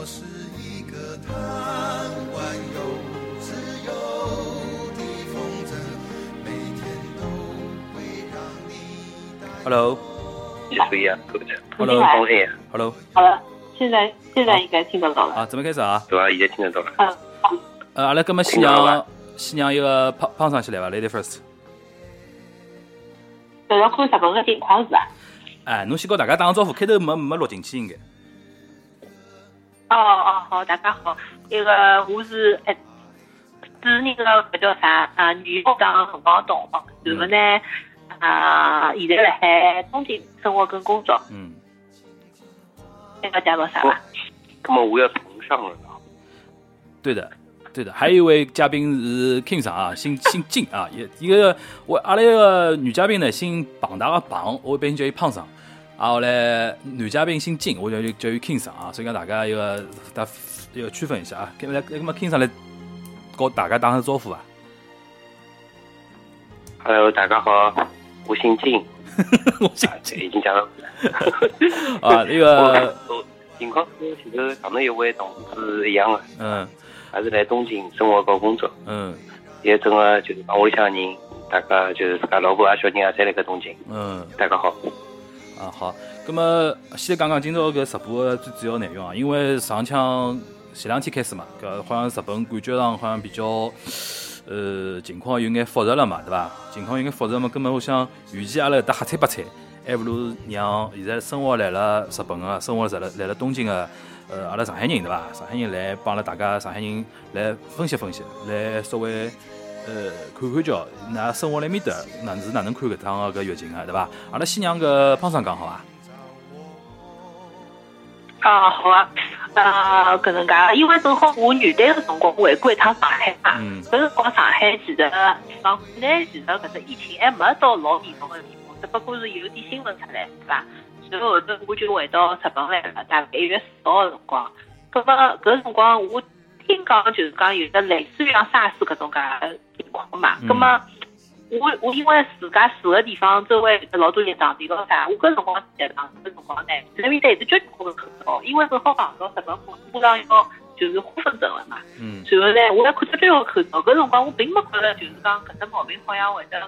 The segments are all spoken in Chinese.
我是一个贪玩又自由的风筝，每天都会让你带 Hello，可以啊，够的。Hello 放心，Hello，好了，现在现在应该听得到了。啊，准备开始啊。对啊？现在听得到了。嗯，呃，阿拉搿么先听到让先让一个胖胖上去来伐，Lady first。搿要看日本个情况是伐？哎，侬先跟大家打个招呼，开头没没录进去应该。哦哦好，大家好，那个我是哎，是那个搿叫啥啊？女校长辰光同学，然后呢啊，现在辣海东京生活跟工作，嗯，那个介绍啥伐？那么我要重上了。对的，对的。还有一位嘉宾是 King 上啊，姓姓金啊，也一个我阿拉一个女嘉宾呢姓庞大个庞，我一般叫伊胖上。啊，后来男嘉宾姓金，我叫伊叫伊 King 上啊，所以讲大家一个大一个区分一下啊。那么那么 King 上来跟大家打声招呼吧。Hello，大家好，我姓金，我姓金已经讲了。啊，那个我情况跟前头上头一位同事一样的，嗯还是来东京生活和工作，嗯也正个就是帮屋里向人，大家就是自家老婆啊、小人啊，侪辣盖东京。嗯。大家好，啊好，咁么先讲讲今朝搿直播的最主要内容啊，因为上腔前两天开始嘛，搿好像日本感觉上好像比较，呃，情况有眼复杂了嘛，对伐？情况有眼复杂嘛，根本我想，与其阿拉搭瞎猜八猜，还不如让现在生活来了日本个，生活来了来了东京个，呃，阿拉上海人对伐？上海人来帮阿拉大家上海人来分析分析，来稍微。呃，看看叫，㑚生活辣埃面搭，哪是哪能看搿趟个搿疫情个，对伐？阿拉先让搿胖桑讲好伐？啊好啊，呃搿能介，因为正好我元旦个辰光回归一趟上海嘛，嗯搿辰光上海其实讲国内其实搿只疫情还没到老严重个地步，只不过是有点新闻出来，对伐？随后后头我就回到日本来了，大概一月四号个辰光，搿么搿辰光我听讲就是讲有的类似于像沙士搿种介情况嘛，嗯葛么。我我因为自家住个地方周围老多人当地咯啥，我搿辰光在当搿辰光呢，那面搭一直交关个口罩，因为正好碰到日本马上要就是花粉症了嘛。嗯然后呢，我还看到交关口罩，搿辰光我并没觉着就是讲搿只毛病好像会得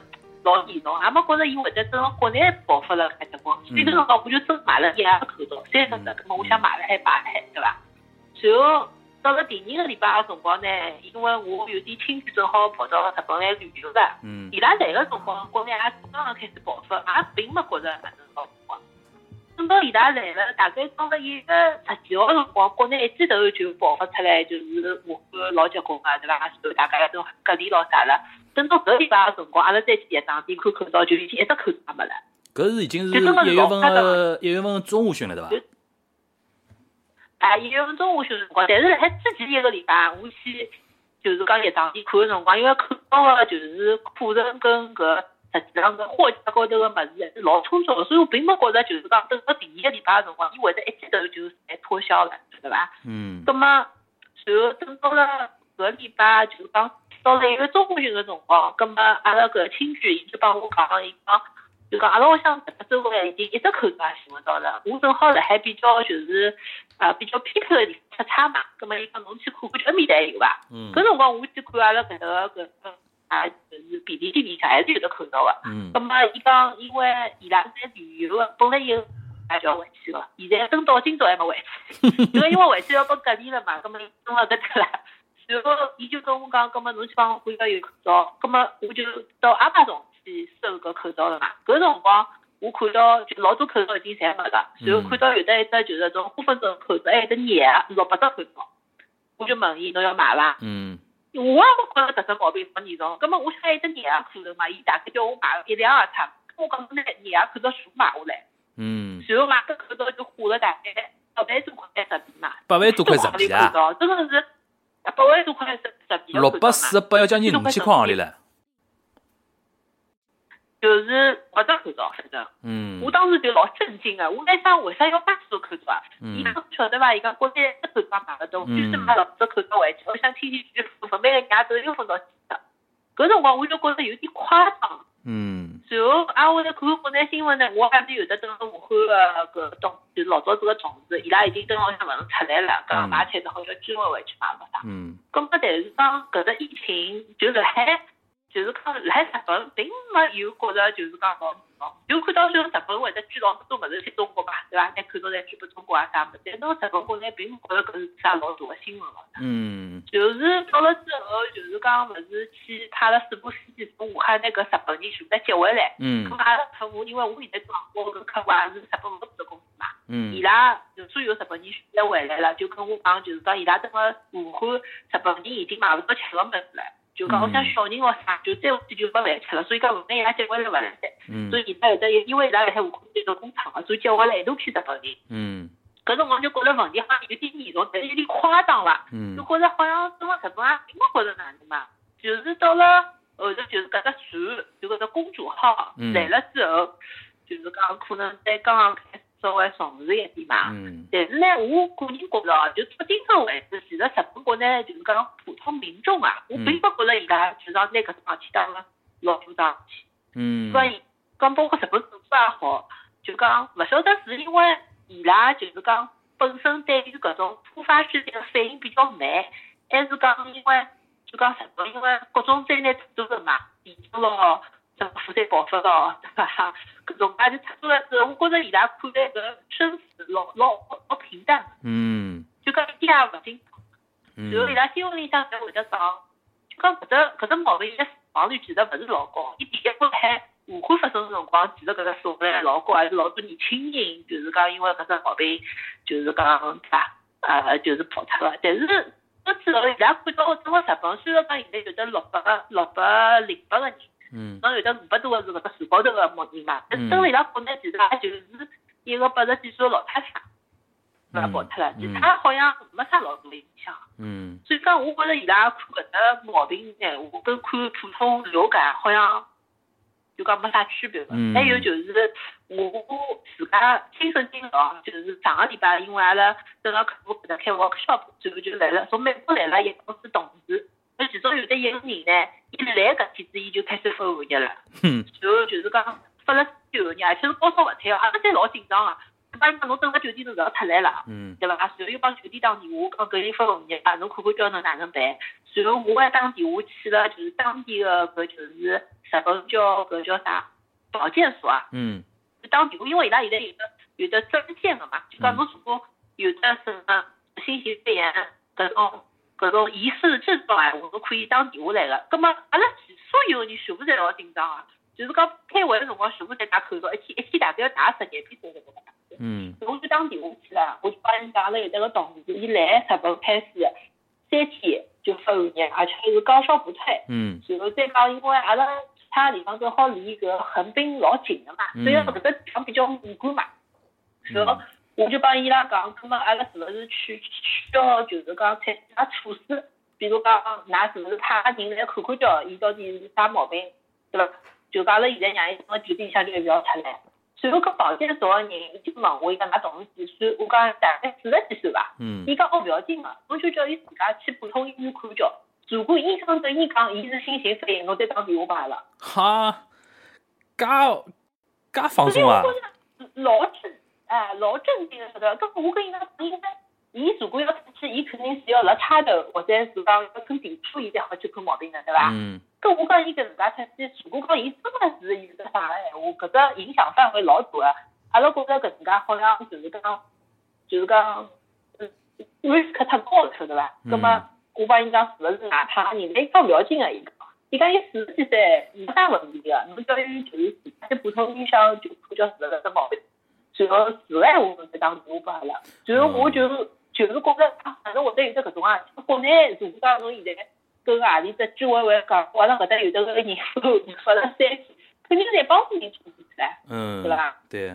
老严重，也没觉着伊会得正好国内爆发了搿结棍，所以搿辰光我就真买了一盒口罩，三十只，葛末我想买了还买了还，对伐？随后到了第二个礼拜个辰光呢，因为我有点亲戚正好跑到日本来旅游的。嗯伊拉来个辰光，国内也刚刚开始爆发，也并没觉着哪能爆发。等到伊拉来了，大概到了一个十几号个辰光，国内一记头就爆发出来，就是武汉老结棍啊，对伐？然后大家都隔离咯啥了。等到搿礼拜个辰光，阿拉再去一趟店看口罩，就已经一只口罩也没了。搿是已经是一月份老夸张个一月份个中下旬了，对伐就？哎，一月份中午休辰光，但是辣海之前一个礼拜，我去就是讲一场店看个辰光，因为看到个就是库存跟搿实际上搿货架高头个物事还是老充足的，所以我并没觉着就是讲等到第二个礼拜个辰光，伊会得一记头就侪脱销了，对伐？嗯葛么，然后等到了搿礼拜，就是讲到了一个中午旬个辰光，葛么阿拉搿亲戚伊就帮我讲，伊讲就讲阿拉屋里向周围已经一只口罩也寻勿到了。我正好辣海比较就是啊比较偏僻个地方出差嘛，葛么伊讲侬去看看，埃面搭有伐？嗯搿辰光我去看阿拉搿个搿个啊就是便利店里向还是有得口罩个。嗯葛么伊讲，因为伊拉在旅游个，本来有也就要回去个，现在等到今朝还没回去，因为因为回去要被隔离了嘛，葛么弄了搿搭啦。然后伊就跟我讲，葛么侬去帮我看要有口罩，葛么我就到阿玛总去收搿口罩了嘛。搿辰光我看到就老多口罩已经侪没了，然后看到有的一只就是种花粉症口罩，还有一只廿六百只口罩，我就问伊侬要买伐？嗯。我也没觉着搿只毛病没严重，葛么我想还有只廿牙口罩嘛，伊大概叫我买一两盒差，我讲拿廿牙口罩全部买下来，嗯，然后买个口罩就花了大概八万多块十币嘛，八万多块十币啊，真的是八万多块十十币的六百四十八要将近五千块行钿了。就是搿只口罩，反正嗯我当时就老震惊个，我在想为啥要八十多口罩啊？伊嗯讲晓得伐？伊讲国内一只口罩买勿到，嗯就是买六只口罩回去，我想天天去分，每个人都又分到几只。搿辰光我就觉着有点夸张。嗯随后啊，我在看国内新闻呢，我还是有的等武汉个搿同，就老早子个同事，伊拉已经等好像勿能出来了，讲买菜只好叫居委会去买勿啥。嗯咁么，但是讲搿只疫情，就辣海，就是讲来日本，并没有觉着就是讲老严重，有看到就日本会得捐老多物事去中国嘛，对伐？再看到再捐拨中国啊啥物事，但到日本国内并没觉着搿是啥老大个新闻咯。嗯就是到了之后，就是讲勿是去派了四部司机从武汉那个日本人全部接回来。嗯咁阿拉客户，因为我现在做我搿客户也是日本物资公司嘛，嗯伊拉就所有日本人全部回来了，就跟我讲，就是讲伊拉等个武汉日本人已经买勿到吃个物事了，就讲我想小人咾啥，就再下去就没饭吃了，所以讲武汉伊拉接回来勿来三，嗯。所以伊拉有的因为伊拉辣海武汉有个工厂个，所以接回来一大批日本人。嗯。搿辰光就觉着问题好像有点严重，但是有点夸张伐？嗯。就觉着好像整个日本也并没觉着哪能嘛，就是到了后头就是搿只船，就搿只公主号嗯。来了之后，就是讲可能在刚刚开始稍微重视一点嘛。嗯但是呢，我个人觉着哦，就到今朝为止，其实日本国内就是讲普通民众啊，我并不觉着伊拉就是讲拿搿桩事体当了老大桩事体。嗯所以讲包括日本政府也好，就讲勿晓得是因为伊拉就是讲本身对于搿种突发事件的反应比较慢，还是讲因为就讲日本因为各种灾难太多了嘛，地震咯，什么火山爆发咯，对伐？搿种啊就太多了之后，我觉着伊拉看待搿生死老老老平淡，嗯就讲一点也勿紧张。然后伊拉新闻里向才会得讲，就讲搿只搿只毛病，伊个死亡率其实勿是老高。伊第一波海武汉发生个辰光，其实搿个数量老高，还是老多年轻人，就是讲因为搿只毛病，就是讲对伐？呃，就是跑脱了。但是搿之后，伊拉看到整个日本，虽然讲现在有得六百个、六百零八个人，嗯侬有的五百多个是搿只船高头个木人嘛，但是等了伊拉国内其实也就是一个八十几岁个老太太，对伐？跑脱了，其他好像没啥老大影响。嗯所以讲，我觉着伊拉看搿只毛病呢，我跟看普通流感好像就讲没啥区别个。嗯还有就是我自家亲身经历哦，就是上个礼拜，因为阿拉正好客户搿搭开 workshop，最后就来了，从美国来了一公司同事，那其中有的一个人呢，一来搿天子伊就开始发寒热了。嗯然后就是讲发了最后热，而且是高烧勿退哦，阿拉侪老紧张个。帮伊讲侬等辣酒店头勿要出来了。嗯对伐？然后又帮酒店打电话，讲搿人发红热啊，侬看看叫侬哪能办？然后我还打电话去了，就是当地个搿就是日本叫搿叫啥保健所啊，嗯就打电话，因为伊拉现在有的有的专线个嘛，就讲侬如果有的什么新型肺炎搿种搿种疑似症状啊，我都可以打电话来个。葛末阿拉所有人全部侪老紧张啊，就是讲开会个辰光全部侪戴口罩，一天一天大概要戴十廿片口罩搿能嗯。我就打电话去了，我就帮人讲了有得个同事，伊来日本开始三天就发寒热，而且还是高烧不退。嗯。然后再讲，因为阿拉其他地方正好离搿横滨老近个嘛，嗯所以搿个地方比较敏感嘛。然后我就帮伊拉讲，葛末阿拉是勿是去需要就是讲采取啥措施？比如讲，㑚是勿是派个人来看看叫，伊到底是啥毛病，对伐？就讲阿拉现在让伊从酒店里向就勿要出来。随后搿保健所个人伊就问我，伊讲㑚同事几岁？我讲大概四十几岁伐。嗯伊讲哦，勿要紧个，侬就叫伊自家去普通医院看叫。如果医生跟伊讲伊是心型肺炎，侬再打电话帮阿拉。哈，介介放松啊老镇，哎，老正经个晓得。搿我跟伊讲，应该，伊如果要出去，伊肯定是要辣差头，或者是讲要跟地铺，伊才好去看毛病的，对伐？嗯搿我讲伊搿自家出去，如果讲伊真的是有得啥个闲话，搿只影响范围老大个。阿拉觉着搿能介好像就是讲，就是讲，嗯，risk 太高了，晓得伐？嗯葛末我帮伊讲，是勿是外派人？伊讲勿要紧个，伊讲，伊讲伊四十几岁没啥问题个，侬叫伊就是自家普通医生就看叫是勿是搿只毛病，然后是个闲话侬再打电话拨阿拉。然后我就就是觉着，啊，反正会得有得搿种啊，国内如果讲侬现在。跟何里只居委会讲，阿拉搿搭有得个人发了三天，肯定侪帮助人处理起来，嗯，对伐？对，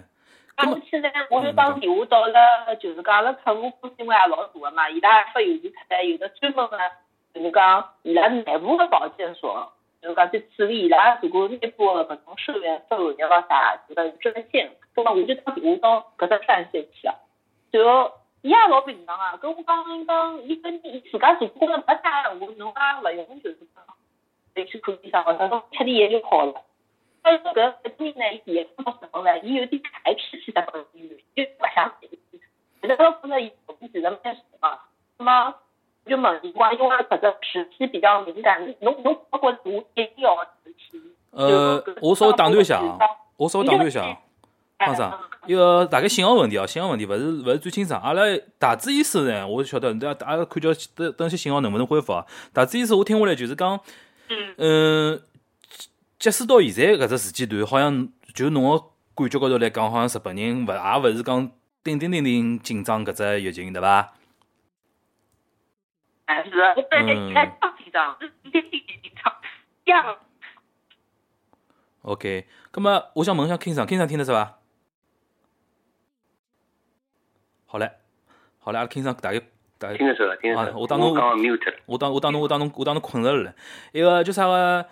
啊，我现在我就打电话到了，就是讲阿拉客户公司因为也老大个嘛，伊拉发邮件出来，有的专门个，就是讲伊拉内部个保健所，就讲去处理伊拉如果内部个搿种社员发寒热咯啥，这个专线，葛末我就打电话到搿只专线去了，然后。伊也老平常啊，跟我讲讲，伊跟伊自家如果没啥闲话，侬也勿用就是讲，得去看医生，或者侬吃点药就好了。搿搿个人呢，伊第一趟到日本呢，伊有点排斥去日本医院，就勿想去。但是我觉着伊后面其实蛮熟嘛，那么就问伊讲，因为搿个时期比较敏感，侬侬包括我一定要时期。呃，我稍微打断一下啊，我稍微打断一下啊，哎方丈，一个大概信号问题啊，信号问题勿是勿是最清爽。阿拉大致意思呢，我晓得，大家阿拉看叫等等些信号能不能恢复啊？大致意思我听下来就是讲，嗯嗯，假使到现在搿只时间段，好像就侬个感觉高头来讲，好像日本人勿也勿是讲顶顶顶顶紧张搿只疫情对伐？哎是，我本来应该上紧张，是一点点紧张，这样 OK，那么我想问一下 King 上，King 上听得是伐？好嘞，好嘞，阿拉 King 上大概大概听得出，听得啊出。我当侬。我当我当侬我当侬我当侬困着了嘞。一个叫啥个？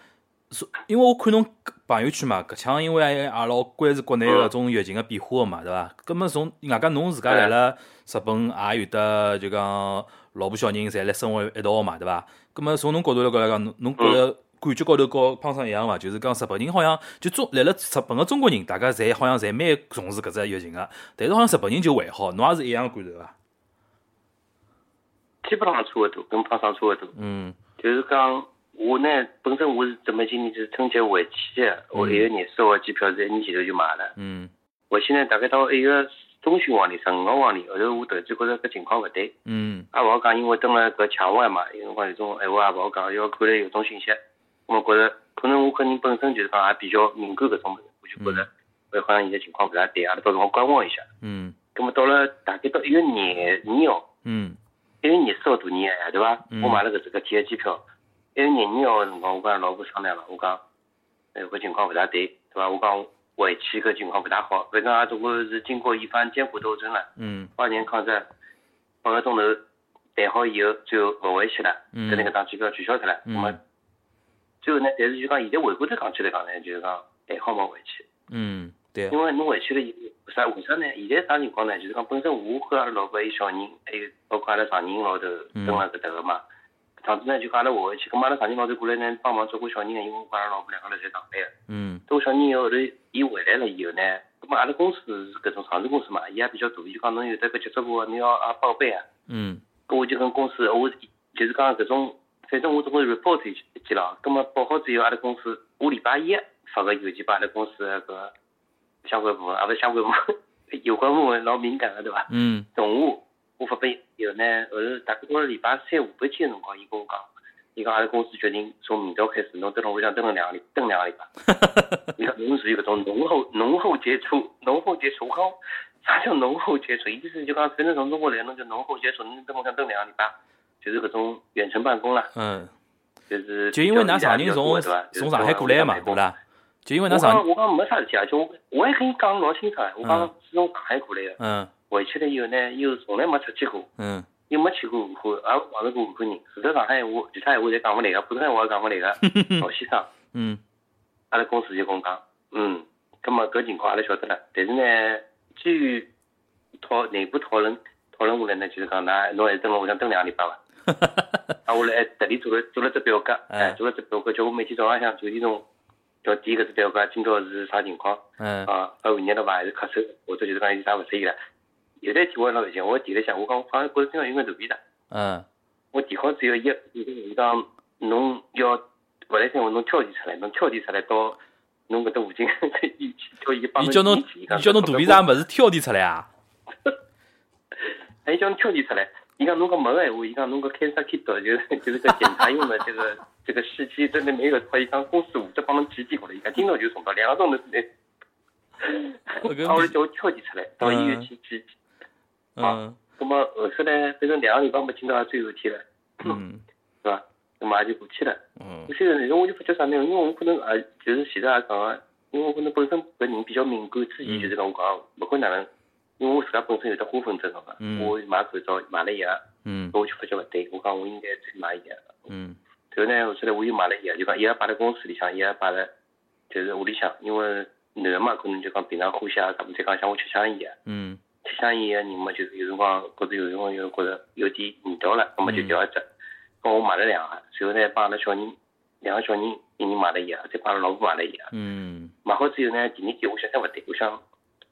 所因为我看侬朋友圈嘛，搿腔因为也老关注国内搿种疫情个变化个嘛，对伐？葛末从外加侬自家来了日本也有得就讲老婆小人侪来生活一道个嘛，对伐？葛么从侬角度来讲讲，侬侬觉着感觉高头和胖桑一样伐？就是讲日本人好像就中来了日本个中国人，大家侪好像侪蛮重视搿只疫情个，但是好像日本人就还好，侬也是一样个感受伐？基本上差勿多，跟胖桑差勿多。嗯就是讲，我呢本身我是准备今年是春节回去的，我一月廿四号机票是一年前头就买了。嗯回去呢，大概到一月中旬往里，十五号往里，后头我突然间觉着搿情况勿对，嗯也勿好讲，因为蹲辣搿墙外嘛，有辰光有种闲话也勿好讲，要看来有种信息，我觉着可能我个人本身就是讲也比较敏感搿种物事，我就觉着，哎，好像现在情况勿大对，阿拉到辰光观望一下。嗯葛么到了大概到一月廿二号。嗯一月廿四号大年夜，对伐？嗯我买了搿只个天个机票。一月廿二号个辰光，我跟老婆商量了，我讲，哎，搿情况勿大对，对伐？我讲回去个情况不大好，反正也总归是经过一番艰苦斗争了，嗯八年抗战，半个钟头谈好以后，最后勿回去了，嗯搿那个张机票取消掉了。嗯那么最后呢，但是就讲现在回过头讲起来讲呢，就是讲还好没回去。嗯，对，因为侬回去了以后，为啥为啥呢？现在啥情况呢？就是讲本身我和阿拉老婆还有小人，还有包括阿拉丈人老头嗯蹲辣搿搭个嘛。上次呢就讲阿拉回回去，咁阿拉丈人老头过来呢帮忙照顾小人，因为我和阿拉老婆两个人在上班个。嗯照顾小人以后，后头伊回来了以后呢，咁么阿拉公司是搿种上市公司嘛，伊也比较大，伊就讲侬有得搿接触过，侬要啊报备啊。嗯咁我就跟公司，我就是讲搿种，反正我总归 report 一一记了。咁么报好之后，阿拉公司我礼拜一发个邮件把阿拉公司个搿相关部门，啊勿是相关部门，有关部门老敏感个对伐？嗯中午我发拨以后呢，后头大概到了礼拜三下半天个辰光，伊跟我讲，伊讲阿拉公司决定从明朝开始，侬蹲辣屋里向蹲了两个礼，蹲两个礼拜。伊讲侬属于搿种浓厚浓厚接触，浓厚接触，我讲啥叫浓厚接触？意思就讲反正从中国来，侬就浓厚接触，侬蹲屋里向蹲两个礼拜，就是搿种远程办公啦，嗯，就是就因为㑚上人从从上海过来嘛，对伐？啦？就因为㑚我上讲我讲没啥事体啊，就我我还跟伊讲老清爽，我讲嗯是从上海过来个，嗯回去了以后呢，又从来没出去过。嗯又没去过武汉，也碰着过武汉人，除了上海闲话，其他闲话侪讲勿来个，普通闲话也讲勿来个。老先生，嗯阿拉公司就跟我讲，嗯，葛么搿情况阿拉晓得了，但是呢，基于讨内部讨论讨论下来呢，就是讲㑚侬还是蹲辣屋里向蹲两个礼拜伐？啊，我来特地做了做了只表格，哎，做了只表格，叫我每天早浪向九点钟要填搿只表格，今朝是啥情况？嗯啊，发完热了伐？还是咳嗽，或者就是讲有啥勿适意了？有的题我老有劲，我提了一下，我讲好像觉着身上有眼肚皮大。嗯我提好之后，伊伊讲侬要勿来三话，侬挑题出来，侬挑题出来到侬搿搭附近，伊叫伊帮伊叫侬伊叫侬肚皮上物事挑剔出来啊？哎，伊叫侬挑题出来。伊讲侬搿没个闲话，伊讲侬搿 cancer kit 就是就是搿检查用的这个这个试剂真的没有错，伊讲公司负责帮侬寄寄过来，伊讲今朝就送到，两个钟头之内。搿个啊，我就叫我挑题出来，到医院去寄。嗯咁么后头呢，反正两个礼拜没进到最后一天了，嗯 是伐？咁么也就过去了。嗯我现在我就发觉啥呢？因为我可能也就是前头也讲个，因为我可能本身搿人比较敏感，之前就是讲我讲勿管哪能，因为我自家本身有得花粉症个嘛，嗯我买口罩买了药，嗯我就发觉勿对，我讲我应该再买药。嗯然后呢，后头来我又买了药，就讲药摆辣公司里向，药摆辣就是屋里向，因为男个嘛，可能就讲平常呼吸啊啥么，再讲像我吃香烟啊，嗯吃香烟个人嘛，就是有辰光觉着有辰光又觉着有点味道了，那么就调一只。咁我买了两盒，随后呢帮阿拉小人两个小人，一人买了一盒，再帮阿拉老婆买了一盒。嗯买好之后呢，第二天我想想勿对，我想，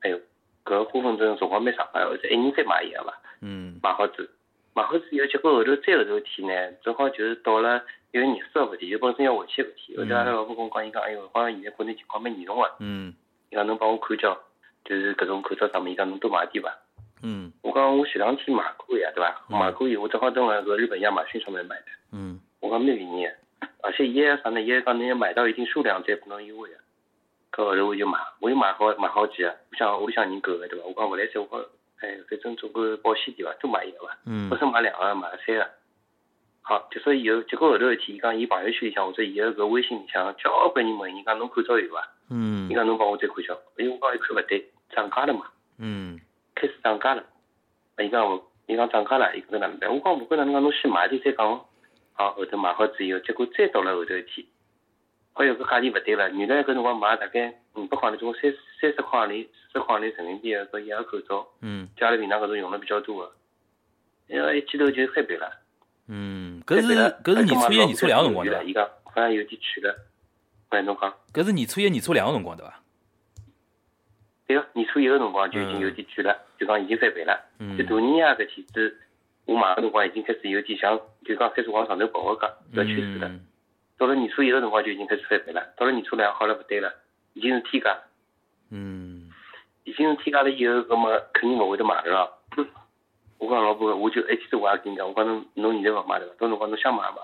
哎哟，搿个花粉症辰光蛮长个，后头一人再买一盒伐？嗯买好之后，买好之后，结果后头再后头一天呢，正好就是到了因为热色个事体，就本身要回去个事体。后头阿拉老婆跟我讲，伊讲，哎哟，好像现在国内情况蛮严重个，嗯伊讲侬帮我看叫，就是搿种口罩上面，伊讲侬多买点伐。嗯我讲我前两天买过呀，对伐？嗯买过以后，我正好蹲辣搿日本亚马逊上面买的。嗯我讲蛮便宜的，而且伊还啥呢？伊还讲侬要买到一定数量再拨侬优惠啊。搿后头我就买，我又买好买好几个，我想屋里向人够个对伐？我讲勿来三，我讲哎，反正总归保险点伐，多买一个伐。嗯本身买两个，买了三个。好，结束以后，结果后头一天，伊讲伊朋友圈里向或者伊个搿微信里向，交关人问伊讲侬口罩有伐？嗯伊讲侬帮我再看叫，哎，我讲一看勿对，涨价了嘛，嗯开始涨价了。伊讲我，伊讲涨价了，伊讲哪能办？我讲勿管哪能讲，侬先买点再讲哦。好，后头买好之后，结果再到了后头一天，哎哟，搿价钿勿对了，原来搿辰光买大概五百块钿，总三三十块钿、四十块钿人民币个搿一个口罩，嗯家里平常搿种用了比较多个，因为一记头就翻倍了。嗯，搿是搿是年初一、年初两个辰光对伐？伊讲好像有点贵了。哎，侬讲，搿是年初一、年初两个辰光对伐？对个，年初一个辰光就已经有点贵了，就讲已经翻倍了。嗯就大年夜搿天子，我买个辰光已经开始有点像，就讲开始往上头跑个搿搿趋势了。嗯到了年初一个辰光就已经开始翻倍了，到了年初两好了勿对了，已经是天价，嗯已经是天价了以后，葛么肯定勿会得买了咯。我讲老婆，我就一天子我也跟你讲，我讲侬侬现在勿买对伐？到辰光侬想买买。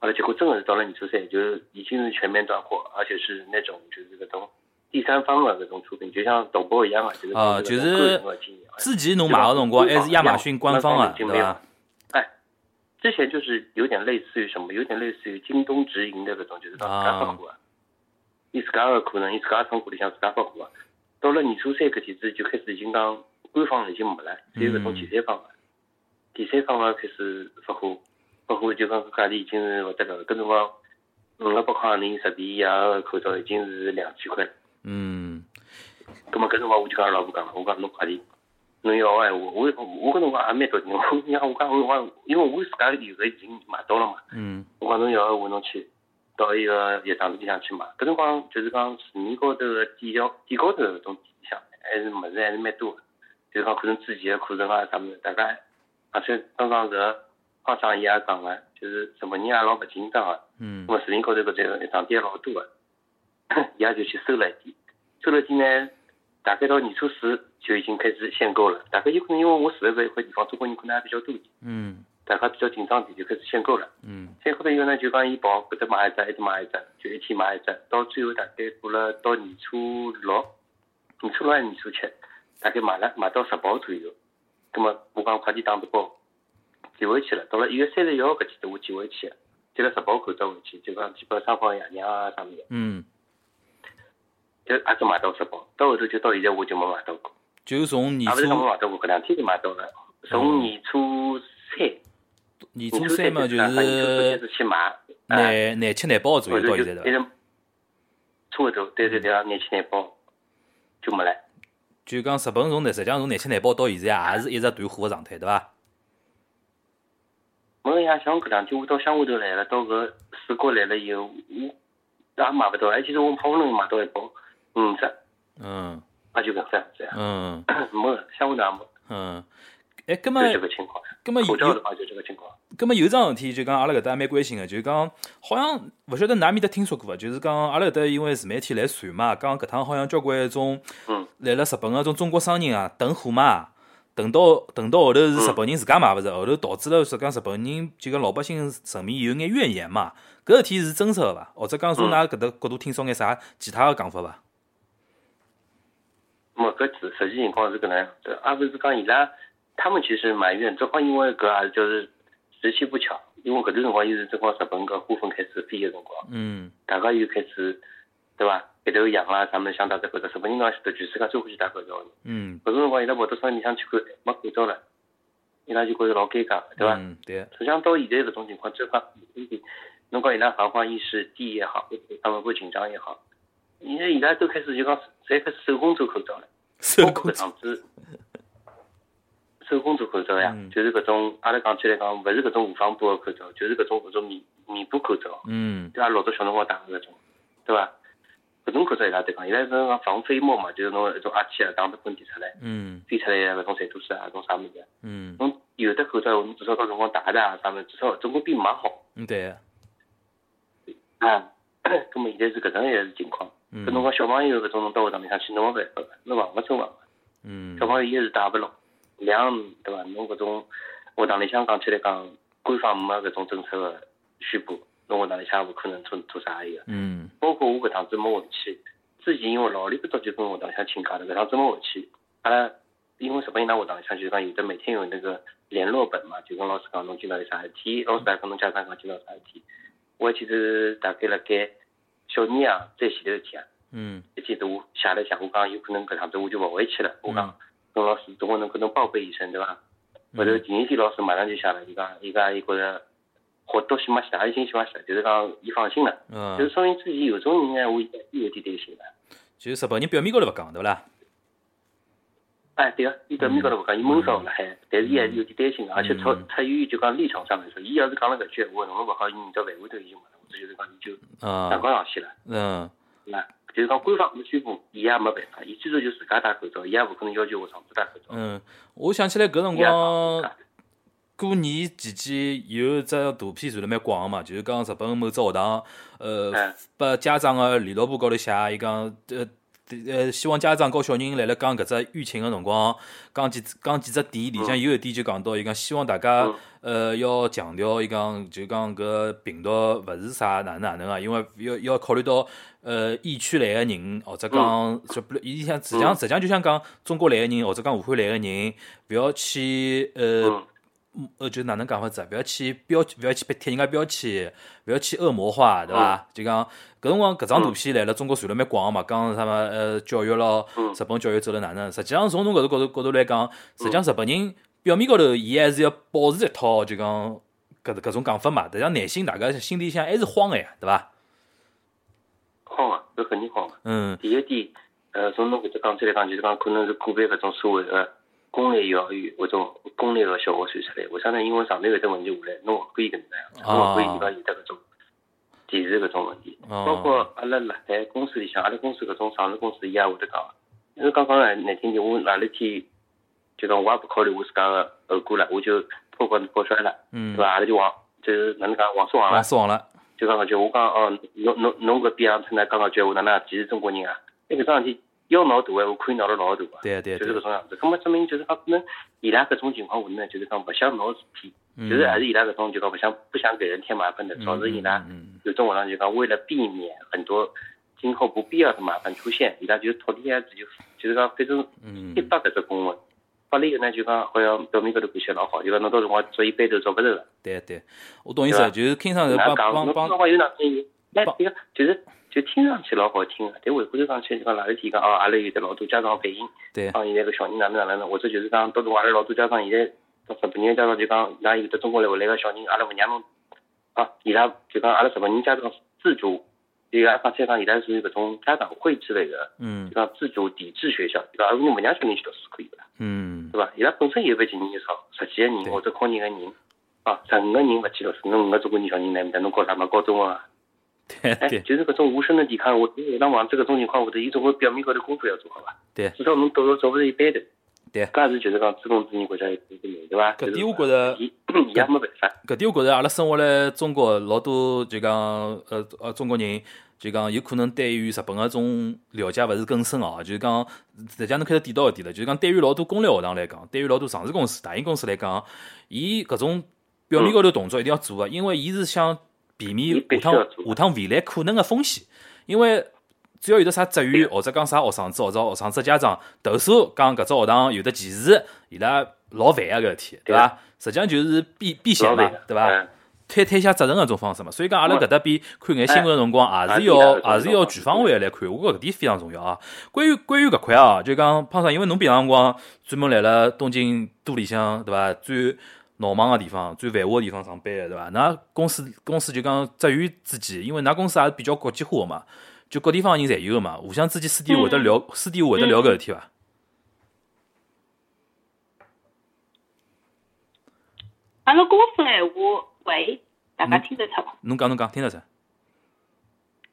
后来结果真的是到了年初三，就是已经是全面断货，而且是那种就是搿种第三方的搿种出品，就像抖播一样啊，就是啊，就是人的经营啊之前侬买个辰光还是亚马逊官方个，对伐？哎，之前就是有点类似于什么，有点类似于京东直营的搿种，就是讲自家发货啊，伊自家个可能伊自家仓库里向自家发货啊。到了年初三搿天子就开始已经讲官方已经没了，只有搿种第三方了，第三方个开始发货，发货就讲搿价钿已经是勿得了，搿辰光五六百块钿十比一个口罩已经是两千块。了。嗯。咁么搿辰光我就跟阿拉老婆讲了，我讲侬快点，侬要个闲话，我我我搿辰光也蛮着急，我讲我讲我讲，因为我自家有个已经买到了嘛，嗯。我讲侬要个闲话侬去到一个药厂里向去买，搿辰光就是讲市面高头个店销店高头搿种店里向还是物事还是蛮多个，就是讲可能之前个库存啊啥物事，大概而且刚刚搿个行长伊也讲个，就是什么人也老勿紧张个。嗯那么视频高头搿 个场地也老多个，伊也就去收了一点，收了一点呢，大概到年初四就已经开始限购了。大概有可能因为我住的搿一块地方，中国人可能还比较多一点，嗯大家比较紧张点就开始限购了。嗯限购了以后呢，就讲伊跑搿搭买一只，一直买一只，就一天买一只，到最后大概过了到年初六，年初六还是年初七，大概买了买到十包左右。葛么我讲快点打个包，寄回去了。到了一月三十一号搿天头我寄回去的，寄了十包口罩回去，就讲基本上帮爷娘啊啥物事，嗯，就还是买到十包。到后头就到现在我就没买到过，就从年也勿是讲没初买到过，搿两天就买到了。从年初三，年年初初三嘛，就是始去买，哎廿廿七廿八左后右到现在对伐？头就一直差不多，对对对啊，廿七廿八就没了。就讲日本从实际上从廿七廿八到现在也是一直断货个状态对伐？没呀，像搿两天我到乡下头来了，到搿水果来了以后，我也买勿到，哎，其实我好不容易买到一包五只，嗯也就搿副样子呀。嗯 没了，乡下头也没，嗯，哎，葛就么这个情况。葛么有口罩的话就这个情况。葛么有桩事体就讲阿拉搿搭也蛮关心个，就是讲好像勿晓得㑚面搭听说过伐？就是讲阿拉搿搭因为自媒体来传嘛，讲搿趟好像交关种嗯来了日本个种中国商人啊囤货嘛，囤到等到后头是日本人自家买勿着，后头导致了说讲日本人就讲老百姓层面有眼怨言嘛。搿事体是真实个伐？或者讲从㑚搿搭角度听说眼啥其他个讲法伐？那么搿实实际情况是搿能样子，而不是讲伊拉他们其实埋怨，正好因为搿也是就是时期不巧，因为搿段辰光又是正好日本搿花粉开始飞个辰光，嗯大家又开始对伐？一头羊啦啥物事想戴只口罩，日本人侬也晓得，全世界最欢喜戴口罩的。嗯搿种辰光伊拉跑到商店里向去看，没口罩了，伊拉就觉着老尴尬，对伐？嗯对，实际上到现在搿种情况，这方侬讲伊拉防范意识低也好，他们不紧张也好，现在伊拉都开始就讲，侪开始手工做口罩了。手工搿样子，手工做口罩呀，嗯就是搿种阿拉讲起来讲，勿是搿种无纺布个口罩，就是搿种搿种棉棉布口罩，嗯对伐？老早小辰光戴个搿种，对伐？搿种口罩伊拉对讲，伊拉是讲防飞沫嘛，就是侬一种阿气啊，打得喷嚏出来，嗯飞出来搿种传毒水啊，搿种啥物事啊。嗯侬有的口罩，侬至少到辰光戴戴啊啥物事，至少总归比没好。嗯，对，啊，搿么现在是搿能一个情况。嗯搿侬讲小朋友搿种侬到学堂里向去，侬没办法个，侬防勿胜防个。嗯小朋友一是戴勿牢，两对伐？侬搿种学堂里向讲起来讲，官方没搿种政策个宣布，侬学堂里向勿可能做做啥个。嗯包括我搿趟子没回去，之前因为老里不早就跟学堂里向请假了，搿趟子没回去，阿拉因为日本人拿学堂里向就是讲有的每天有那个联络本嘛，就跟老师讲侬今朝有啥事体，老师还跟侬家长讲今朝有啥事体。我记得大概辣盖小年啊，再前头一天啊，嗯一记得我写了一下，我讲有可能搿趟子我就勿回去了，我讲嗯跟老师总归能跟侬报备一声，对伐？后头第二天老师马上就写了，伊讲伊讲伊觉着好多心没写，也心心没写，就是讲伊放心了。嗯就嗯，是说明之前有种人呢，我也有点担心的。就是日本人表面高头勿讲，对勿啦？哎，对个，伊表面高头勿讲，伊闷骚了海，但是伊还是有点担心的，而且出嗯出于就讲立场上来说，伊要是讲了搿句闲话，弄了勿好，伊明朝饭碗头已经没了，或者就是讲伊就啊上纲上线了，嗯对伐？就是讲官方没宣布，伊也没办法，伊最多就自家戴口罩，伊也勿可能要求学生子戴口罩。嗯，我想起来搿辰光讲过年期间有一只图片传了蛮广个嘛，就是讲日本某只学堂，呃嗯，拨家长个联络簿高头写，伊讲呃。呃，希望家长和小人辣辣讲搿只疫情个辰光，讲几讲几只点，里向有一点就讲到，伊讲希望大家呃要强调，伊讲就讲搿病毒勿是啥哪能哪能啊，因为要要考虑到呃疫区来个人，或者讲就比如伊像实际上实际上就想讲中国来个人，或者讲武汉来个人，勿要去呃。呃，就哪能讲法子啊？勿要去标，勿要去贴人家标签，勿要去恶魔化，对伐？就讲搿辰光搿张图片来了中国传了蛮广个嘛，讲啥么呃教育咯，嗯日本教育走了哪能？实际上从侬搿头角度角度来讲，实际上日本人表面高头伊还是要保持一套就讲搿搿种讲法嘛，但是内心大家心里向还是慌个呀，对伐？慌啊，搿肯定慌啊。嗯第一点，呃，从侬搿只讲起来讲，就是讲可能是个别搿种所谓的公立幼儿园或种公立个小学算出来，为啥呢？因为上头有得问题下来，侬勿可以搿能样，侬勿可以就讲有得搿种歧视搿种问题。哦包括阿拉辣海公司里向，阿拉公司搿种上市公司，伊也会得讲。因为刚刚来难听点，我哪里天就讲我也不考虑我自家个后果了，我就破罐子破摔了，嗯对，伐？阿拉就往就是哪能讲王失望了王。失望了，就讲搿句，我讲哦，侬侬侬搿边上出来讲搿句话，哪能歧视中国人啊？哎，搿桩事体要闹大闲话，可以闹得老大个，对对对就是搿，种样子。葛末证明就是讲，可能伊拉搿种情况下呢，就是讲勿想闹事体，嗯就是还是伊拉搿种就讲勿想不想给人添麻烦的，导致伊拉嗯有种学堂就讲为了避免很多今后不必要的麻烦出现，伊拉就脱离样子就就是讲反正嗯一发搿只公文，发了以后呢就讲好像表面高头看起来老好，就讲侬到辰光做一班头做勿着了。对对，我懂意思，就是听上去帮？帮帮侬辰光有哪声音？那帮这个就是就听上去老好听个，但回过头讲起讲哪里天讲哦，阿拉有的老多家长反映，对，讲现在个小人哪能哪能，或者就是讲到辰光阿拉老多家长现在到日本人家长就讲，那有的中国来回来个小人，阿拉勿让侬啊，伊拉就讲阿拉日本人家长自主，伊拉讲起来讲伊拉属于搿种家长会之类的，嗯就讲自主抵制学校，对伐？侬勿让小人去读书可以个。嗯对伐？伊拉本身有份经验少，十几个人或者靠人个人，啊，十五个人勿去读书，侬五个中国人小人来面搭，侬搞啥嘛？高中文啊？哎，对对就是搿种无声的抵抗，我下趟往这搿种情况下头，伊总归表面高头功夫要做好伐？对至少侬到时候做勿是一般头。对搿是就是讲资本主义国家有资本对伐？搿点我觉着伊伊也没办法。搿点我觉着阿拉生活辣中国老多就讲呃呃中国人就讲有可能对于日本个种了解勿是更深哦，就是讲实际上侬开始点到一点了，就是讲对于老多公立学堂来讲，对于老多上市公司、大型公司来讲，伊搿种表面高头动作一定要做个，因为伊是想避免下趟下趟未来可能个风险，因为。只要有得啥职员或者讲啥学生子或者学生子家长投诉讲搿只学堂有得歧视，伊拉老烦啊搿事体，对伐？实际上就是避避嫌嘛，对伐？嗯推推卸责任个种方式嘛，所以讲阿拉搿搭边看眼新闻个辰光，也是哎要哎也是要全方位个来看，我觉着搿点非常重要啊。关于关于搿块啊，就讲胖桑，因为侬平常辰光专门来了东京都里向，对伐？最闹忙个地方、最繁华个地方上班个，对伐？㑚公司公司就讲职员之间，因为㑚公司也是比较国际化个嘛，就各地方人侪有个嘛，互相之间私底下会得聊，私底下会得聊搿事体伐？阿拉公司闲话喂，大家听得出伐？侬讲侬讲，听得出。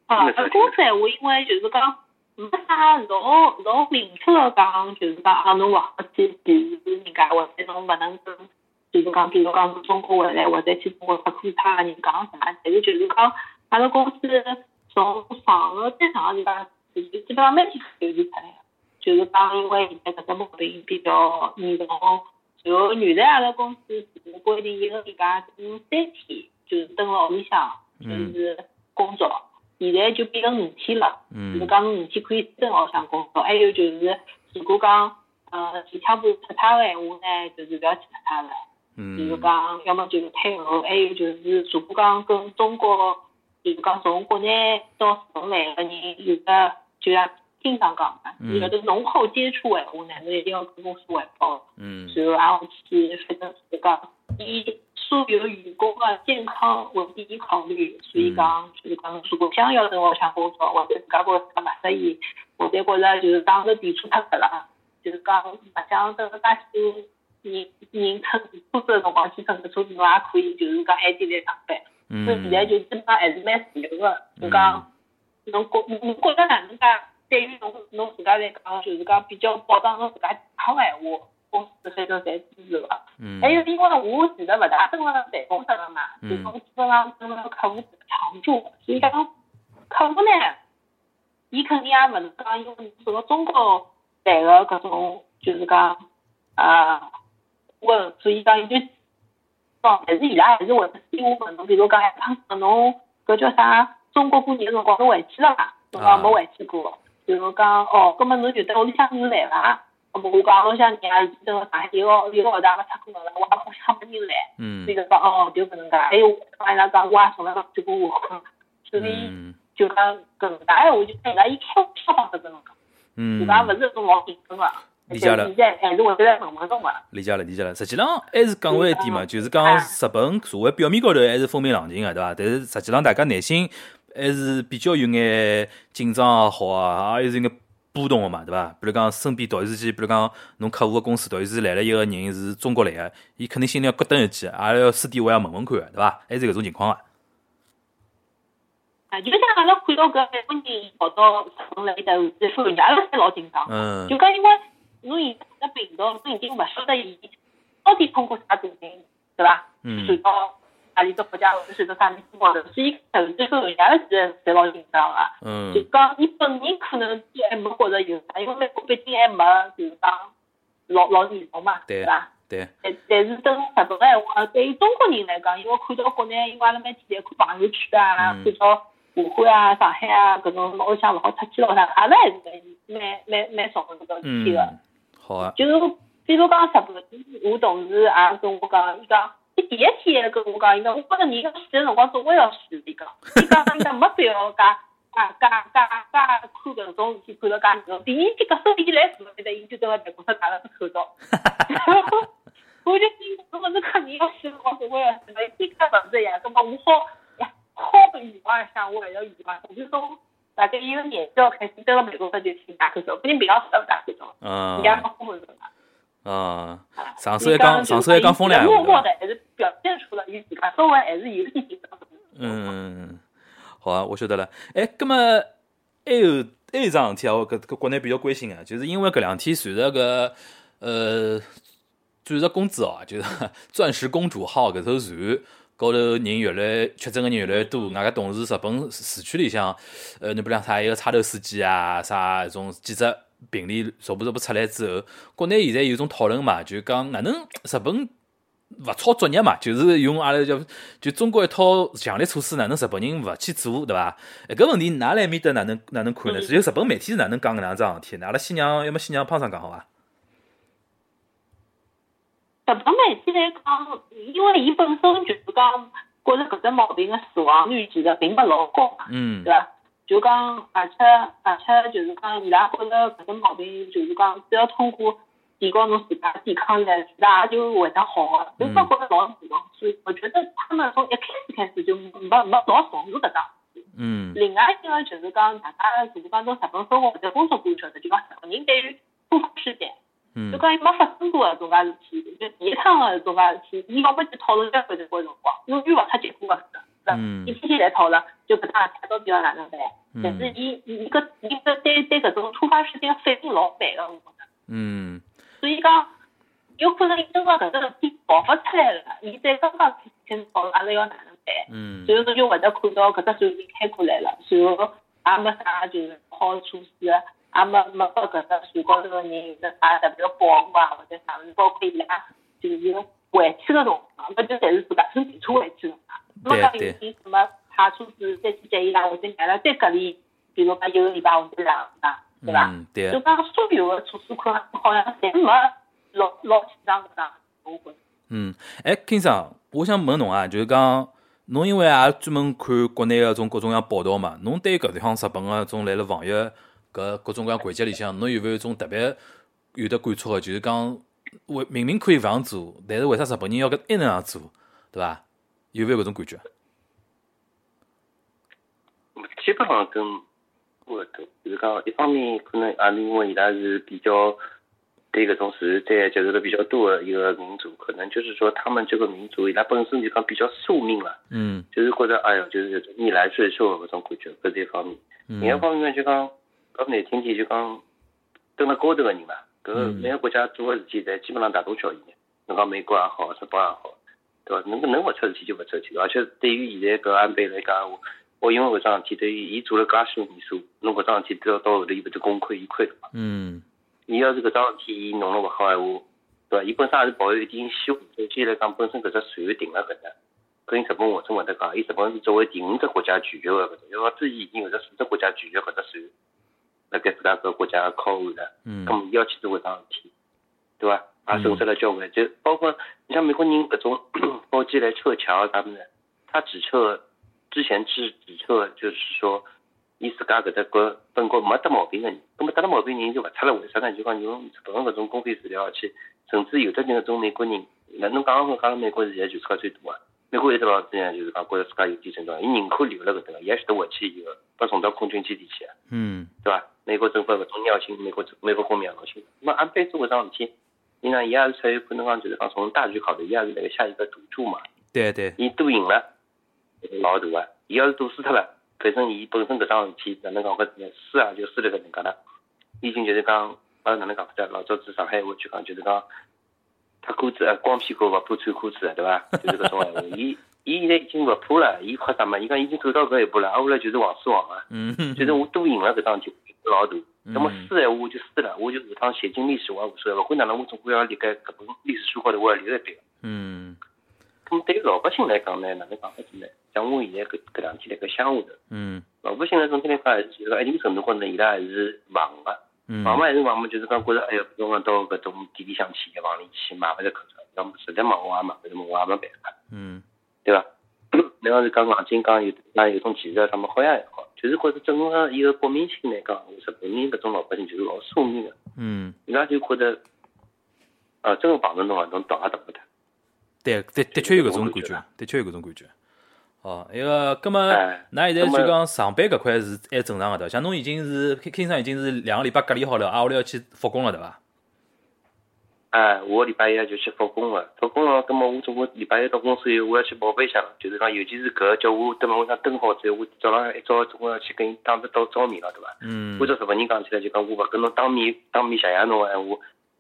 啊，而公司闲话，因为就是讲没啥老老明确个讲，就是讲啊，侬勿好去歧视人家，或者侬勿能跟，就是讲，比如讲从中国回来，或者去中国出差个人讲啥，但是就是讲，阿拉公司从上个最上个礼拜，就是基本上每天都有出来个，就是讲因为现在搿只毛病比较严重，就原来阿拉公司是规定一个礼拜有三天就是蹲辣屋里向，就是工作。现在就变成五天了，就是讲侬五天可以蹲屋里向工作。还有就是，如果讲呃前腔部出差个闲话呢，就是勿要去出差了。就是讲，要么就是配合，还有就是，如果讲跟中国，比如讲从国内到日本来个人有的，就像经常讲嘛，有的浓厚接触闲话呢，侬一定要跟公司汇报。嗯。然后然后去，反正是讲以所有员工的健康为第一考虑，所以讲就是讲，如果想要在屋里向工作，或者自家觉着勿适意，或者觉着就是讲是提出脱搿了，就是讲勿想等介许人人乘车子的辰光去乘搿车子，侬也可以就是讲还点来上班。所以现在就基本上还是蛮自由个，就讲侬觉侬觉着哪能介？对于侬侬自家来讲，就是讲比较保障侬自家健康个闲话。公司反正侪支持个，还有因为我其实勿大蹲辣办公室个嘛，就讲基本上跟那个客户常驻，所以讲客户呢，伊肯定也勿能讲，因为是个中国来个搿种，就是讲啊问，所以讲伊就哦，但是伊拉还是会希我问侬，比如讲讲侬搿叫啥？中国过年个辰光侬回去了伐？侬讲没回去过，比如讲哦，葛末侬就等屋里向人来伐？我讲，我想人家已经等了上海一个一个号头没出过了，我也不想没人来。嗯。所以讲哦，就搿能介。还有帮伊拉讲，我也从来没去过武汉，所以就讲搿能介闲话，就伊拉一开开放的搿种讲，嗯。就讲勿是种老紧张个。理解了。现在还是会来问问侬个。理解了，理解了。实际上还是讲回一点嘛，就是讲日本社会表面高头还是风平浪静个，对伐？但是实际上大家内心还是比较有眼紧张也好啊，也是有眼。波动个嘛，对伐？比如讲身边突然之间，比如讲侬客户个公司突然之间来了一个人是中国来个，伊肯定心里要咯噔一记，也要私底下要问问看个，对伐？还是搿种情况啊？啊，就像阿拉看到搿美国人跑到日本来的，然后人家拉侪老紧张。嗯。就讲因为侬现在病毒，侬已经勿晓得伊到底通过啥途径，对伐？嗯。传到何里只国家或者传到啥地方高头，所以后最后人家是侪老紧张个。嗯。就讲伊本人可能还没觉着有啥，因为美国毕竟还没就是讲老老严重嘛，对伐？对。但但是等日本个闲话，对于中国人来讲，因为看到国内，因为阿拉每天在看朋友圈啊，看到武汉啊、上海啊搿种屋里向勿好出去咯啥，阿拉还是蛮蛮蛮蛮重视搿个事体个。好啊。就是比如讲日本，我同事也跟我讲，伊讲。伊第一天跟我讲，伊讲我觉着人家死的辰光总归要死，伊讲，伊讲伊讲没必要介啊介介介看搿种事体看了介严重。第二天搿时候伊来日本，伊就蹲辣办公室戴了只口罩。我就心如果是看人要死的辰光总归要死，伊看房子呀，搿么我好呀好预防一下，我还要预防。我就从大概一个年纪要开始蹲辣办公室就去打口罩，不然平常时勿戴口罩。嗯。人家没出门嘛。啊，上手还讲，上手还讲风凉话，默默的还是表现出了伊自家稍微还是有点紧张。嗯，好啊，我晓得了。哎，葛么还有还有一桩事体啊，我搿搿国内比较关心个，就是因为搿两天随着搿呃钻石公主哦，就是 钻石公主号搿艘船高头人越来确诊个人越来越多，外加同时日本市区里向，呃，侬比如啥一个差头司机啊，啥搿种几只。病例逐步逐步出来之后，国内现在有种讨论嘛，就讲哪能日本勿抄作业嘛，就是用阿拉叫就中国一套强力措施，哪能日本人勿去做，对伐？搿个问题㑚辣埃面搭哪能哪能看呢？就日本媒体是哪能讲搿两桩事体？阿拉先让要么先让胖上讲好伐？日本媒体来讲，因为伊本身就是讲觉着搿只毛病个死亡率其实并勿老高嘛，嗯，对伐？就讲，而且而且就是讲，伊拉觉着搿只毛病，就是讲，只要通过提高侬自家抵抗力，自家也就会得好个。就讲觉着老严重，所以我觉得他们从一开始开始就没没老重视搿桩事。嗯。另外一个就是讲，大家就是讲到日本生活或者工作过，晓得就讲日本人对于突发事件，嗯就讲伊没发生过搿种介事体，就第一趟个搿种介事体，伊要么就讨论交关辰光辰光，永远勿太结果个，是吧？嗯一天天来讨论，就搿趟事体到底要哪能办？但是嗯伊伊伊搿伊搿对对搿种突发事件反应老慢个，我觉着。嗯所以讲，有可能伊等到搿个事体爆发出来了，伊再刚刚开始讨论阿拉要哪能办，嗯随后侬就会得看到搿只船已经开过来了，随后也没啥就是好的措施，也没没拨搿只船高头个人有得啥特别的保护啊，或者啥物事，包括伊拉就是回去个辰光，搿就侪是自家乘电车回去个嘛。那么讲有点什么派出所再去接伊拉，或者让伊拉再隔离，比如讲一个礼拜或者两个，对。伐？嗯，对。就，讲所有的措施可能好像侪没老老紧张搿桩，我觉。嗯，哎，King 生，我想问侬啊，就是讲侬因为也专门看国内个种各种各样报道嘛，侬对。搿地方日本个种辣辣防疫搿各种各样环节里向，侬有没有种特别有的感触个？就是讲为明明可以勿样做，但是为啥日本人要搿一能样做，对伐？有没有搿种感觉？基本上跟我都就是讲，一方面可能也是因为伊拉是比较对搿种自然灾接受的比较多的一个民族，可能就是说他们这个民族伊拉本身就讲比较宿命了，嗯就是觉着哎哟，就是逆来顺受的搿种感觉，搿是一方面。另一嗯方面呢，就讲讲难听点，就讲蹲辣高头个人嘛，搿嗯每个国家做个事体，侪基本上大同小异。侬讲美国也好，日本也好，对伐？能能勿出事体就勿出事体，而且对于现在搿安倍来讲，我我因为搿桩事体，对于伊做了介许多年数，侬搿桩事体到到后头伊勿就功亏一篑了嘛？嗯伊要是搿桩事体伊弄了勿好闲话，对伐？伊本身也是抱有一定希望。首先来讲，本身搿只船停了搿搭，跟日本我真会得讲，伊日本是作为第五只国家拒绝个搿只，因为之前已经有只四只国家拒绝搿只船，辣盖自家搿国家靠岸了，嗯咁要去做搿桩事体，对伐？也损失了交关，就包括你像美国人搿种 包机来撤侨啥物事，他只撤之前只只撤就是说。伊自家搿搭国本国没得毛病个人，葛末得了毛病人就勿出来，为啥呢？就讲用日本搿种公费治疗去，甚至有的人搿种美国人，那侬讲讲讲美国现在全世界最大啊，美国有得老子呢，就是讲觉着自家有点症状，伊人口留了搿搭个，伊也晓得回去以后，把送到空军基地去啊，嗯对伐？美国政府搿种尿性，美国美国公民也老清楚。那么安倍做搿桩事体，伊呢伊也是出于可能讲就是讲从大局考虑，伊也是辣盖下一个赌注嘛。对对，伊赌赢了，老大啊！伊要是赌输脱了，反正伊本身搿桩事体哪能讲法子呢？输啊就输了搿能介了。已经就是讲，阿拉哪能讲法子啊？老早子上海话就讲，就是讲，脱裤子啊，光屁股勿怕穿裤子啊，对伐？就是搿种闲话。伊伊现在已经勿怕了，伊怕啥嘛？伊讲已经走到搿一步了，挨下来就是王死王啊！嗯就是我赌赢了搿桩事体，老大。那么嗯输闲话我就输了，我就下趟写进历史我也无所谓，勿管哪能我总归要立盖搿本历史书高头，我要留一笔。嗯咁么对于老百姓来讲呢，哪能讲法子呢？像我现在搿搿两天辣盖乡下头，嗯老百姓呢总体来讲还是就是讲一定程度高头，伊拉还是防个，嗯防嘛还是防嘛，就是讲觉着哎哟，比如讲到搿种店里向去，房里去买勿着口罩，要么实在忙我也买勿着，我也没办法，嗯对伐？你要是讲硬劲讲有那有种技术啊，他们好像也好，就是觉着整个一个国民性来讲，日本人搿种老百姓就是老宿命个，嗯，伊拉就觉着，呃，真个碰着侬啊，侬挡也挡勿脱。对，的的确有搿种感觉，的确有搿种感觉。哦，埃个，葛么，哎㑚现在就讲上班搿块是还正常个对伐？像侬已经是 K 上已经是两个礼拜隔离好了，挨下来要去复工了对伐？哎，我礼拜一就去复工了，复工了，葛么我总归礼拜一到公司以后，我要去报备一下了，就是讲，尤其是搿个叫我蹲门里向蹲好之后，我早浪一早总归要去跟伊打着到照面了，对伐？嗯按照日本人讲起来，就讲我勿跟侬当面当面谢谢侬个闲话，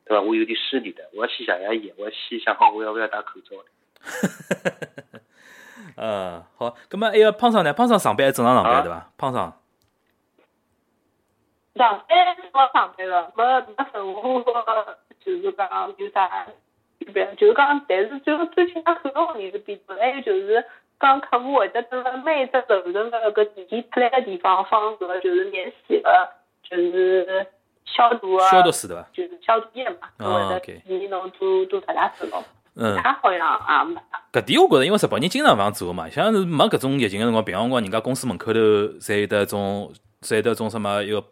对伐？我有点失礼的，我要去谢谢伊，我要先想好我要勿要戴口罩 的。呃，好，葛么还有胖桑呢？胖桑上班还正常上班啊对伐？胖桑，上班我上班了，没没任何就是讲有啥区别，就是讲，但是最后最近他口罩人是变多了，还有就是讲客户会得等了每一只楼层的搿电梯出来的地方放搿个就是免洗的，就是消毒啊，消毒水对伐？就是消毒液嘛，啊会得建议侬多多擦擦手咯。嗯，他好像也没啥。搿点我觉着，因为日本人经常搿样做嘛，像是没搿种疫情个辰光，平常辰光人家公司门口头侪有得种，侪有得种什么一个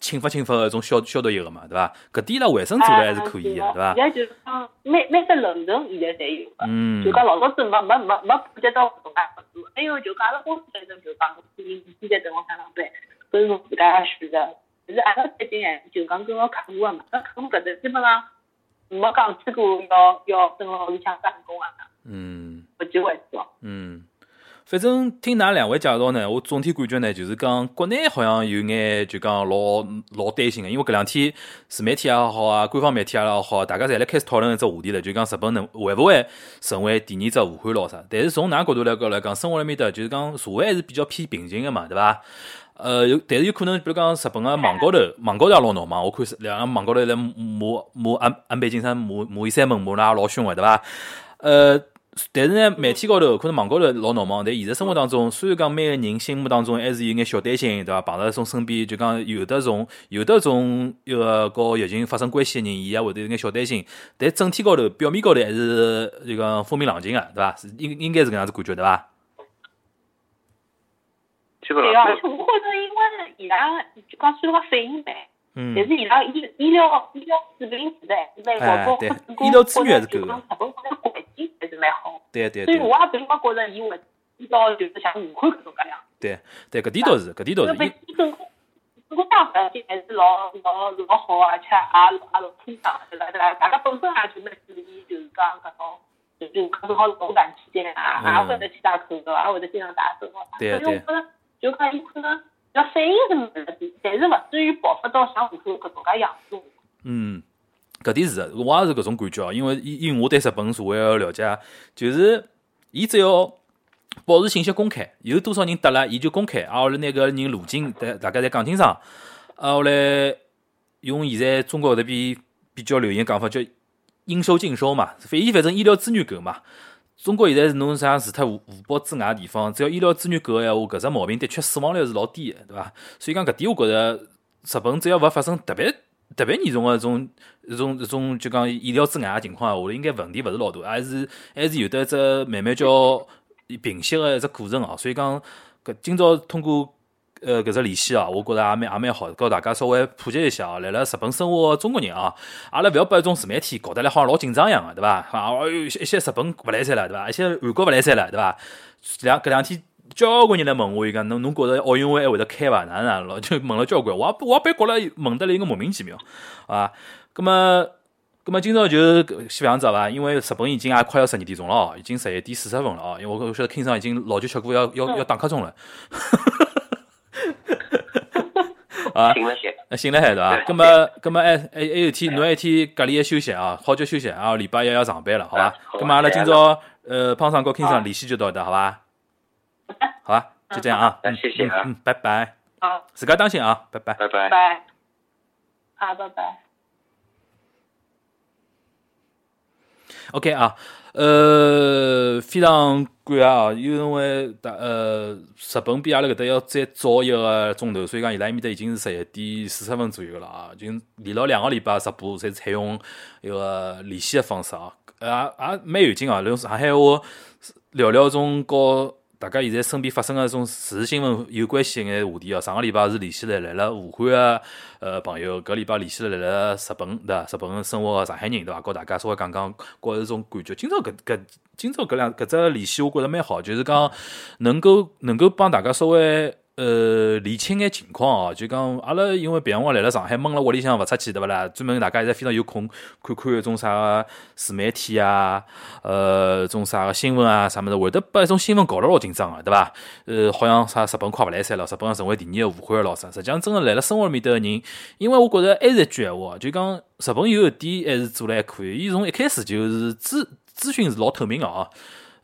清发清发个种消消毒液个嘛，对伐？搿点伊拉卫生做了还是可以个，对伐现？在就是讲每每个楼层现在侪有个，嗯就讲老早子没没没没普及到搿种介程度。还有就讲阿拉公司反正就讲，可以现在等我上上班，搿是侬自家选择。但是阿拉最近哎，就讲跟个客户个嘛，那客户搿搭基本上没讲起过要要蹲辣屋里向办公啊，嗯目前为止哦。嗯，反正听㑚两位介绍呢，我总体感觉呢，就是讲国内好像有眼就讲老老担心个，因为搿两天自媒体也好啊，官方媒体也好，大家侪辣开始讨论一只话题了，就讲日本能会勿会成为第二只武汉咯啥？但是从㑚角度来讲来讲，生活辣面搭就是讲社会还是比较偏平静个嘛，对伐？呃，有，但是有可能，比如讲日本个网高头，网高头也老闹嘛。我看是两个网高头来骂骂安安倍晋三、骂骂伊三门，骂了也老凶个，对伐？呃，但是呢，媒体高头可能网高头老闹忙，但现实生活当中，虽然讲每个人心目当中还是有眼小担心，对伐？碰到种身边就讲有的种有的种一个和疫情发生关系个人，伊也会得有眼小担心。但整体高头表面高头还是就讲风平浪静个，对伐？是应应该是搿样子感觉，对伐？对啊，基本上而且我觉着因为伊拉就讲虽然讲反应慢，嗯但是伊拉医医疗医疗水平实在是蛮哎高，包对括医疗资源还是够的日本国家环境还是蛮好，对对对所以我也并没觉着伊会遇到就是像武汉搿种介样。对对，搿点倒是，搿点倒是。整个整个大环境还是老老老好，而且也也老清爽，对伐？对伐？大家本身也就蛮注意，就是讲搿种。就就正好是龙感期间啊，嗯也会得去戴口罩，也会得经常戴手套。对所以我觉着，就讲伊可能要反应是慢了点，但是勿至于爆发到像武汉搿种介样子。嗯，搿点是的，我也是搿种感觉哦。因为因因我对日本社会个了解，就是伊只要保持信息公开，有多少人得了，伊就公开，啊，后来拿搿人路径大大家侪讲清爽，啊，后来用现在中国搿边比较流行讲法叫应收尽收嘛，反伊反正医疗资源够嘛。中国现在是侬像除脱五五保之外个地方，只要医疗资源够个闲话，搿只毛病的确死亡率是老低个，对伐？所以讲搿点，我觉着日本只要勿发生特别特别严重个一种一种一种就讲医疗之外个情况下话，应该问题勿是老大，还是还是有得一只慢慢叫平息个一只过程哦。所以讲搿今朝通过呃搿只联系啊，我觉着也蛮也蛮好，告大家稍微普及一下啊，来辣日本生活个中国人啊，阿拉勿要把一种自媒体搞得来好像老紧张一样个，对伐？啊，一些日本勿来三了，对伐？一些韩国勿来三了，对伐？两搿两天。交关人来问我，伊讲侬侬觉着奥运会还会得开伐？哪能老？就问了交关，我也我也别觉着问得来一个莫名其妙，啊，葛么葛么今朝就先搿样子好伐？因为日本已经也快要十二点钟了哦，已经十一点四十分了哦，因为我晓得 King 上已经老酒吃过，要要要打瞌钟了。啊，醒了些。那醒了海对伐？对葛么葛么还还还有天侬还有天隔离个休息啊，好叫休息啊，礼拜一要上班了，好伐啊？好葛么阿拉今朝呃胖上和 King 上联系就到这，好伐？好吧，就这样啊。嗯谢谢啊嗯，嗯拜拜，好，自家当心啊，拜拜。拜拜拜。拜。好，拜拜。OK 啊，呃，非常贵啊，因为大呃日本比阿拉搿搭要再早一个钟头，所以讲伊拉埃面搭已经是十一点四十分左右了啊，已经连牢两个礼拜直播，侪采用一个连线的方式啊，也也蛮有劲啊，用上海话聊聊种和大家现在身边发生个种时事新闻有关系一眼话题哦。上个礼拜是联系了来了武汉个呃朋友，搿礼拜联系了来了日本对伐？日本生活个上海人对伐？告大家稍微讲讲觉着种感觉。今朝搿搿今朝搿两搿只联系，我觉着蛮好，就是讲能够能够帮大家稍微。呃，理清眼情况哦，就讲阿拉因为平常光来了上海，闷辣屋里向勿出去，对勿啦？专门大家现在非常有空看看一种啥个自媒体啊，呃，种啥个新闻啊啥物事，会得把一种新闻搞得老紧张个，对伐？呃，好像啥日本快勿来三了，日本成为第二个武汉老啥？实际上真个来了生活里面头个人，因为我觉着还是一句闲话，就讲日本有一点还是做了还可以，伊从一开始就是资资讯是老透明个哦。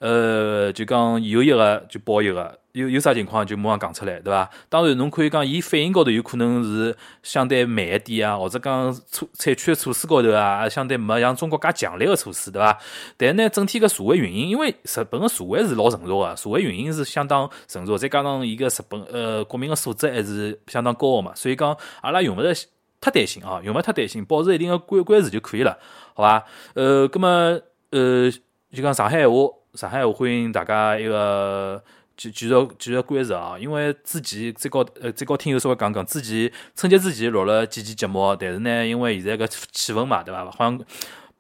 呃，就讲有一个就报一个，有有啥情况就马上讲出来，对伐？当然，侬可以讲伊反应高头有可能是相对慢一点啊，或者讲措采取的措施高头啊，相对没像中国介强烈个措施，对伐？但呢，整体个社会运营，因为日本个社会是老成熟个，社会运营是相当成熟，再加上伊个日本呃国民个素质还是相当高个嘛，所以讲阿拉用勿着太担心啊，用勿太担心，保持一定个关关注就可以了，好伐？呃，葛么呃，就讲上海闲话。上海，我欢迎大家一个继续继续关注啊！因为之前再告呃再告听友稍微讲讲，之前春节之前录了几期节目，但是呢，因为现在搿气氛嘛，对伐？好像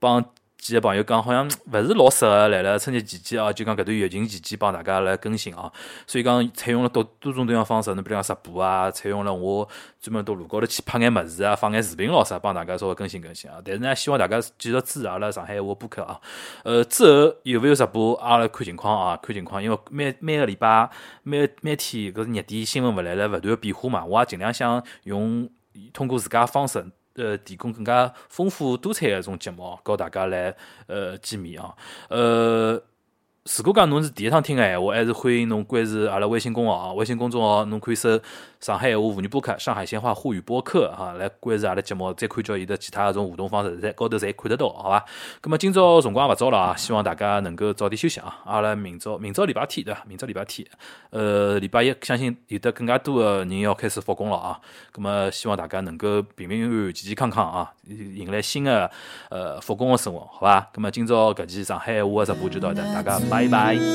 帮几个朋友讲，好像勿是老适合来了春节期间啊，就讲搿段疫情期间帮大家来更新啊。所以讲采用了多多种多样方式，侬比如讲直播啊，采用了我专门到路高头去拍眼物事啊，放眼视频咯啥，帮大家稍微更新更新啊。但是呢，希望大家继续支持阿拉上海话播客啊。呃，之后有勿有直播，阿拉看情况啊，看情况，因为每每个礼拜每每天搿热点新闻勿来了勿断变化嘛，我也尽量想用通过自家方式。呃，提供更加丰富多彩的一种节目，和大家来呃见面啊，呃。如果讲侬是第一趟听个闲话，还是欢迎侬关注阿拉微信公号啊。微信公众号侬可以搜“上海闲话妇女播客”、“上海闲话沪语播客”哈，来关注阿拉节目，再看叫伊的其他种互动方式，在高头侪看得到，好伐？咁么今朝辰光勿早了啊，希望大家能够早点休息啊。阿拉明朝明朝礼拜天对伐？明朝礼拜天，呃，礼拜一相信有得更加多的人要开始复工了啊。咁么希望大家能够平平安安、健健康康啊，迎来新的呃复工的生活，好伐？咁么今朝搿期上海闲话直播就到这，大家。バイバイ。